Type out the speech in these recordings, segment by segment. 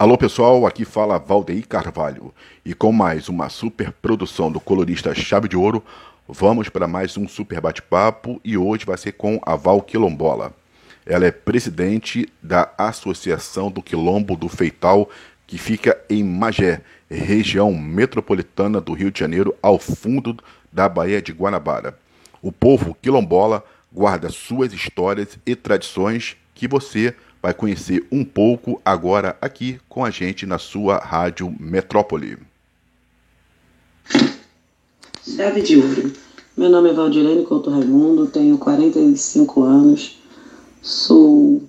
Alô pessoal, aqui fala Valdeir Carvalho e com mais uma super produção do colorista Chave de Ouro, vamos para mais um super bate-papo e hoje vai ser com a Val Quilombola. Ela é presidente da Associação do Quilombo do Feital, que fica em Magé, região metropolitana do Rio de Janeiro, ao fundo da Baía de Guanabara. O povo quilombola guarda suas histórias e tradições que você vai conhecer um pouco agora aqui com a gente na sua Rádio Metrópole. Chave de ouro. Meu nome é Valdirene Couto Raimundo, tenho 45 anos, sou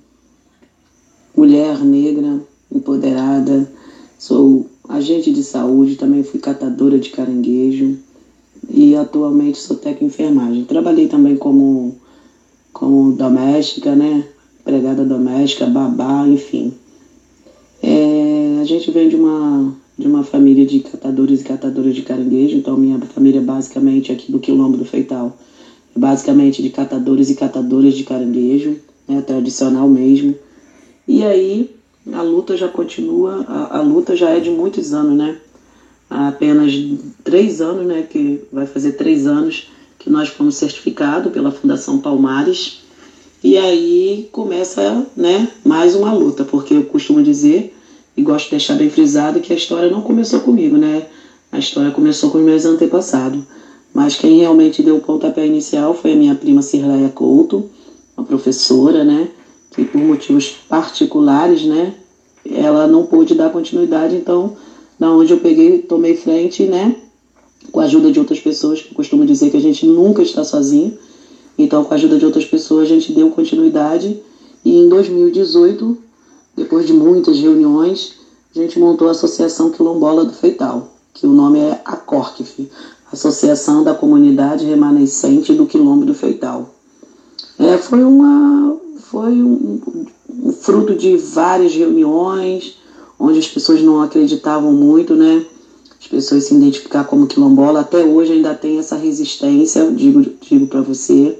mulher negra, empoderada, sou agente de saúde, também fui catadora de caranguejo e atualmente sou técnico em enfermagem. Trabalhei também como, como doméstica, né? Empregada doméstica, babá, enfim. É, a gente vem de uma, de uma família de catadores e catadoras de caranguejo, então minha família basicamente aqui do Quilombo do Feital é basicamente de catadores e catadoras de caranguejo, né, tradicional mesmo. E aí a luta já continua, a, a luta já é de muitos anos, né? Há apenas três anos, né, que vai fazer três anos que nós fomos certificados pela Fundação Palmares e aí começa né, mais uma luta, porque eu costumo dizer, e gosto de deixar bem frisado, que a história não começou comigo, né? A história começou com os meus antepassados. Mas quem realmente deu o pontapé inicial foi a minha prima Cirleia Couto, uma professora, né? Que por motivos particulares, né? Ela não pôde dar continuidade, então, da onde eu peguei, tomei frente, né? Com a ajuda de outras pessoas, que eu costumo dizer que a gente nunca está sozinho então, com a ajuda de outras pessoas, a gente deu continuidade e em 2018, depois de muitas reuniões, a gente montou a Associação Quilombola do Feital, que o nome é ACORCF, Associação da Comunidade Remanescente do Quilombo do Feital. É, foi uma, foi um, um fruto de várias reuniões, onde as pessoas não acreditavam muito, né? As pessoas se identificar como quilombola. Até hoje ainda tem essa resistência, digo, digo para você.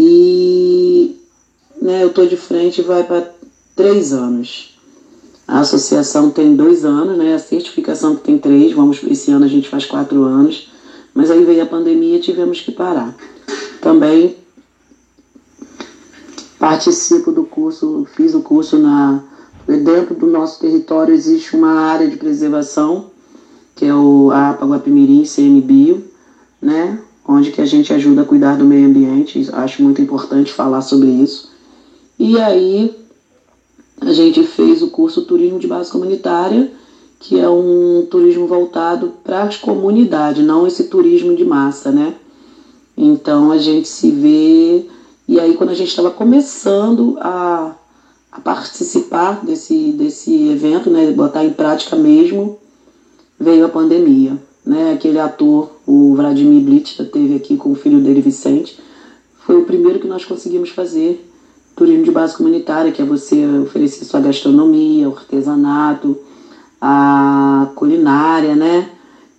E né, eu estou de frente vai para três anos. A associação tem dois anos, né? A certificação tem três, vamos esse ano a gente faz quatro anos, mas aí veio a pandemia e tivemos que parar. Também participo do curso, fiz o curso na dentro do nosso território existe uma área de preservação que é o APA Guapimirim CMBio, né? Onde que a gente ajuda a cuidar do meio ambiente. Acho muito importante falar sobre isso. E aí a gente fez o curso Turismo de Base Comunitária, que é um turismo voltado para as comunidades, não esse turismo de massa, né? Então a gente se vê. E aí quando a gente estava começando a, a participar desse, desse evento, né? Botar em prática mesmo, veio a pandemia né, aquele ator, o Vladimir Blitz, teve aqui com o filho dele, Vicente, foi o primeiro que nós conseguimos fazer turismo de base comunitária, que é você oferecer sua gastronomia, o artesanato, a culinária, né?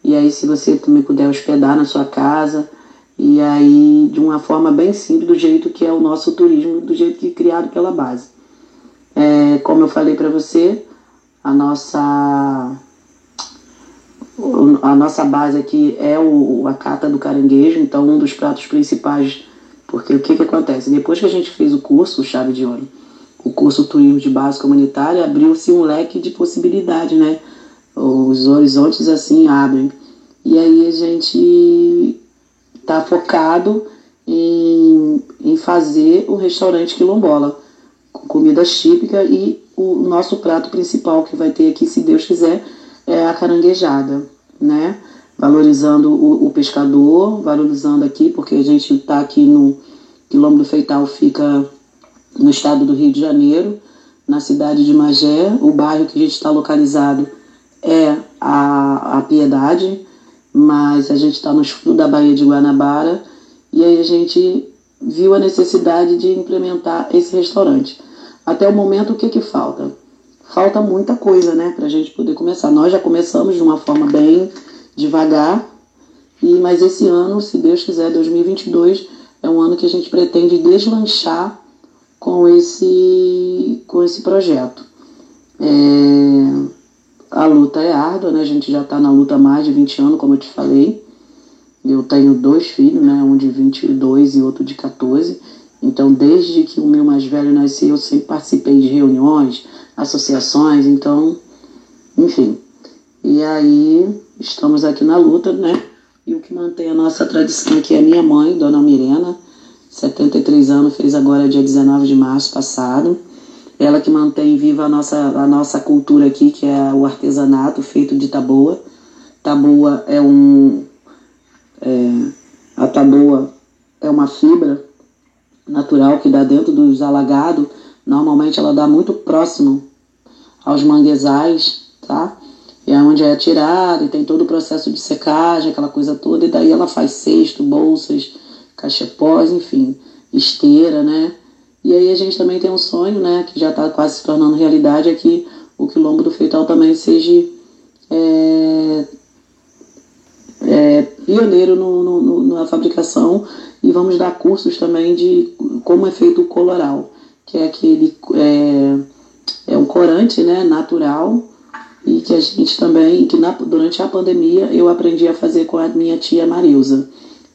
E aí se você também puder hospedar na sua casa, e aí de uma forma bem simples, do jeito que é o nosso turismo, do jeito que é criado pela base. É, como eu falei para você, a nossa a nossa base aqui é o, a cata do caranguejo, então um dos pratos principais, porque o que, que acontece? Depois que a gente fez o curso, o Chave de Ouro, o curso Turismo de Base Comunitária, abriu-se um leque de possibilidades, né? Os horizontes assim abrem. E aí a gente está focado em, em fazer o restaurante quilombola, com comida típica e o nosso prato principal que vai ter aqui, se Deus quiser, é a caranguejada, né? Valorizando o, o pescador, valorizando aqui, porque a gente está aqui no Quilombo do Feital, fica no estado do Rio de Janeiro, na cidade de Magé. O bairro que a gente está localizado é a, a Piedade, mas a gente está no sul da Baía de Guanabara e aí a gente viu a necessidade de implementar esse restaurante. Até o momento, o que, que falta? Falta muita coisa, né, para a gente poder começar. Nós já começamos de uma forma bem devagar, e mas esse ano, se Deus quiser, 2022 é um ano que a gente pretende deslanchar com esse com esse projeto. É, a luta é árdua, né? A gente já está na luta há mais de 20 anos, como eu te falei. Eu tenho dois filhos, né? Um de 22 e outro de 14. Então, desde que o meu mais velho nasceu, eu sempre participei de reuniões, associações, então, enfim. E aí, estamos aqui na luta, né? E o que mantém a nossa tradição aqui é a minha mãe, Dona Mirena, 73 anos, fez agora dia 19 de março passado. Ela que mantém viva a nossa, a nossa cultura aqui, que é o artesanato feito de taboa. Taboa é um. É, a taboa é uma fibra natural que dá dentro dos alagados. Normalmente ela dá muito próximo aos manguezais, tá? E é onde é tirada e tem todo o processo de secagem, aquela coisa toda. E daí ela faz cesto, bolsas, cachepós, enfim, esteira, né? E aí a gente também tem um sonho, né, que já está quase se tornando realidade, é que o quilombo do Feital também seja é, é, pioneiro no, no, na fabricação e vamos dar cursos também de como é feito o coloral, que é aquele é, é um corante, né, natural e que a gente também, que na, durante a pandemia eu aprendi a fazer com a minha tia Marilza.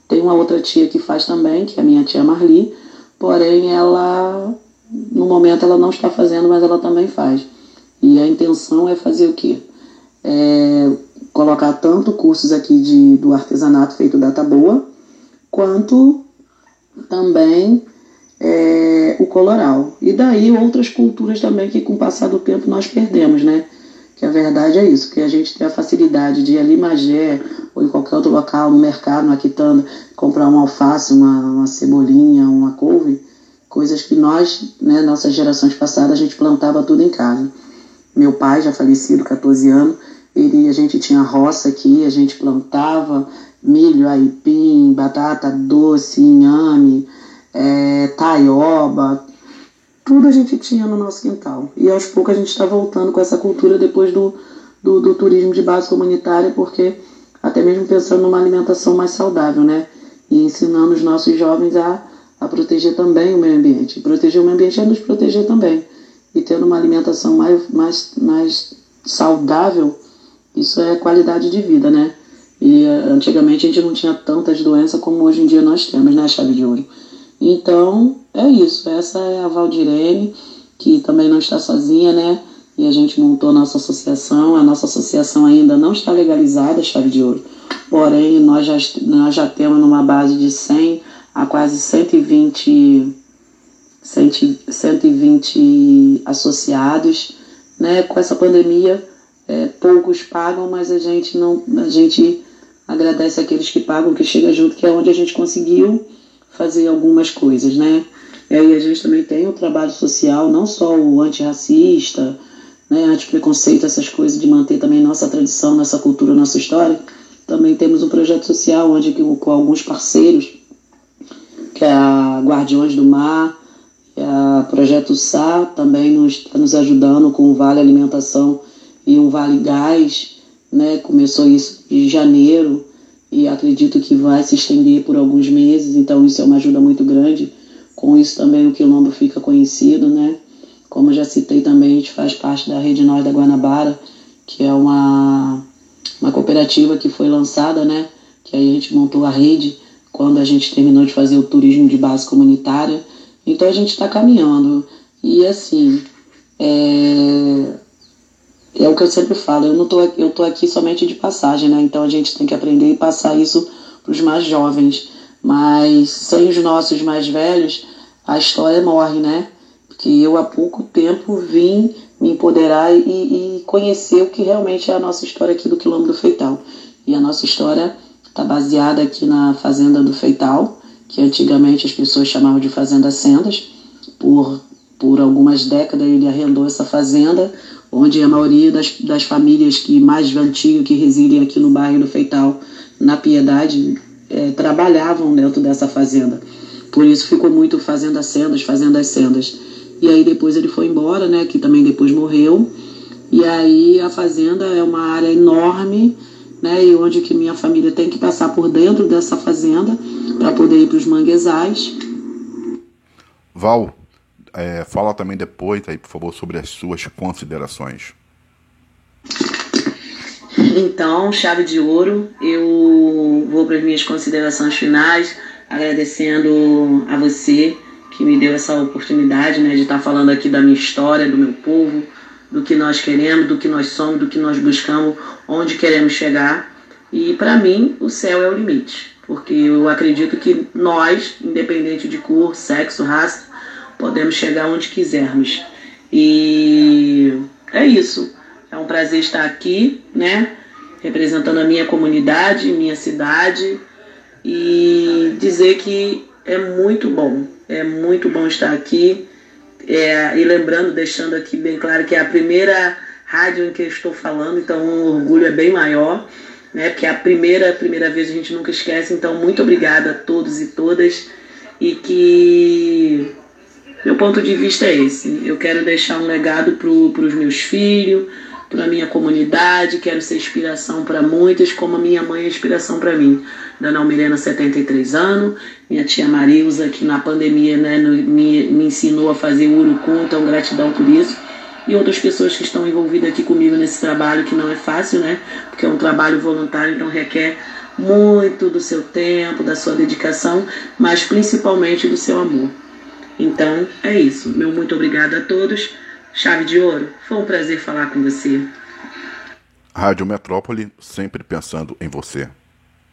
Tem uma outra tia que faz também, que é a minha tia Marli, porém ela, no momento ela não está fazendo, mas ela também faz. E a intenção é fazer o quê? É colocar tanto cursos aqui de, do artesanato feito da taboa, quanto também é, o coloral. E daí outras culturas também que com o passar do tempo nós perdemos, né? Que a verdade é isso, que a gente tem a facilidade de ir ali em Magé ou em qualquer outro local, no mercado, na quitanda, comprar uma alface, uma, uma cebolinha, uma couve, coisas que nós, né, nossas gerações passadas, a gente plantava tudo em casa. Meu pai, já falecido, 14 anos, ele, a gente tinha roça aqui, a gente plantava milho, aipim, batata doce, inhame, é, taioba, tudo a gente tinha no nosso quintal. E aos poucos a gente está voltando com essa cultura depois do, do, do, turismo de base comunitária, porque até mesmo pensando numa alimentação mais saudável, né? E ensinando os nossos jovens a, a proteger também o meio ambiente. proteger o meio ambiente é nos proteger também. E tendo uma alimentação mais, mais, mais saudável, isso é qualidade de vida, né? E eh, antigamente a gente não tinha tantas doenças como hoje em dia nós temos, né, chave de ouro? Então, é isso. Essa é a Valdirene, que também não está sozinha, né? E a gente montou a nossa associação. A nossa associação ainda não está legalizada, chave de ouro. Porém, nós já, nós já temos numa base de 100 a quase 120, 120 associados. Né? Com essa pandemia, é, poucos pagam, mas a gente não. A gente agradece aqueles que pagam, que chega junto, que é onde a gente conseguiu fazer algumas coisas, né? E aí a gente também tem o trabalho social, não só o antirracista, né, antipreconceito, essas coisas, de manter também nossa tradição, nossa cultura, nossa história. Também temos um projeto social onde com alguns parceiros, que é a Guardiões do Mar, a Projeto Sá, também nos, está nos ajudando com o Vale Alimentação e um Vale Gás, né? Começou isso em janeiro e acredito que vai se estender por alguns meses, então isso é uma ajuda muito grande. Com isso também o Quilombo fica conhecido, né? Como já citei também, a gente faz parte da Rede Nós da Guanabara, que é uma, uma cooperativa que foi lançada, né? Que aí a gente montou a rede quando a gente terminou de fazer o turismo de base comunitária. Então a gente está caminhando. E assim, é, é o que eu sempre falo, eu não tô, eu tô aqui somente de passagem, né? Então a gente tem que aprender e passar isso para os mais jovens. Mas sem os nossos mais velhos, a história morre, né? Porque eu há pouco tempo vim me empoderar e, e conhecer o que realmente é a nossa história aqui do Quilombo do Feital. E a nossa história está baseada aqui na Fazenda do Feital, que antigamente as pessoas chamavam de Fazenda Sendas. Por, por algumas décadas ele arrendou essa fazenda onde a maioria das, das famílias que mais antigas que residem aqui no bairro do Feital, na Piedade, é, trabalhavam dentro dessa fazenda. Por isso ficou muito Fazenda Sendas, Fazendas Sendas. E aí depois ele foi embora, né, que também depois morreu. E aí a fazenda é uma área enorme, né, e onde que minha família tem que passar por dentro dessa fazenda para poder ir para os manguezais. Val, é, fala também depois, aí, por favor, sobre as suas considerações. Então, chave de ouro, eu vou para as minhas considerações finais, agradecendo a você que me deu essa oportunidade né, de estar falando aqui da minha história, do meu povo, do que nós queremos, do que nós somos, do que nós buscamos, onde queremos chegar. E para mim, o céu é o limite, porque eu acredito que nós, independente de cor, sexo, raça, podemos chegar onde quisermos. E é isso. É um prazer estar aqui, né? Representando a minha comunidade, minha cidade e dizer que é muito bom, é muito bom estar aqui. É, e lembrando, deixando aqui bem claro que é a primeira rádio em que eu estou falando, então o orgulho é bem maior, né? Porque é a primeira, primeira vez a gente nunca esquece. Então, muito obrigada a todos e todas e que meu ponto de vista é esse. Eu quero deixar um legado para os meus filhos, para a minha comunidade, quero ser inspiração para muitas, como a minha mãe é inspiração para mim. Dona Almirena, 73 anos, minha tia Marilza, que na pandemia né, me, me ensinou a fazer urucum, então gratidão por isso. E outras pessoas que estão envolvidas aqui comigo nesse trabalho, que não é fácil, né? Porque é um trabalho voluntário, então requer muito do seu tempo, da sua dedicação, mas principalmente do seu amor. Então é isso. Meu muito obrigado a todos. Chave de ouro, foi um prazer falar com você. Rádio Metrópole, sempre pensando em você.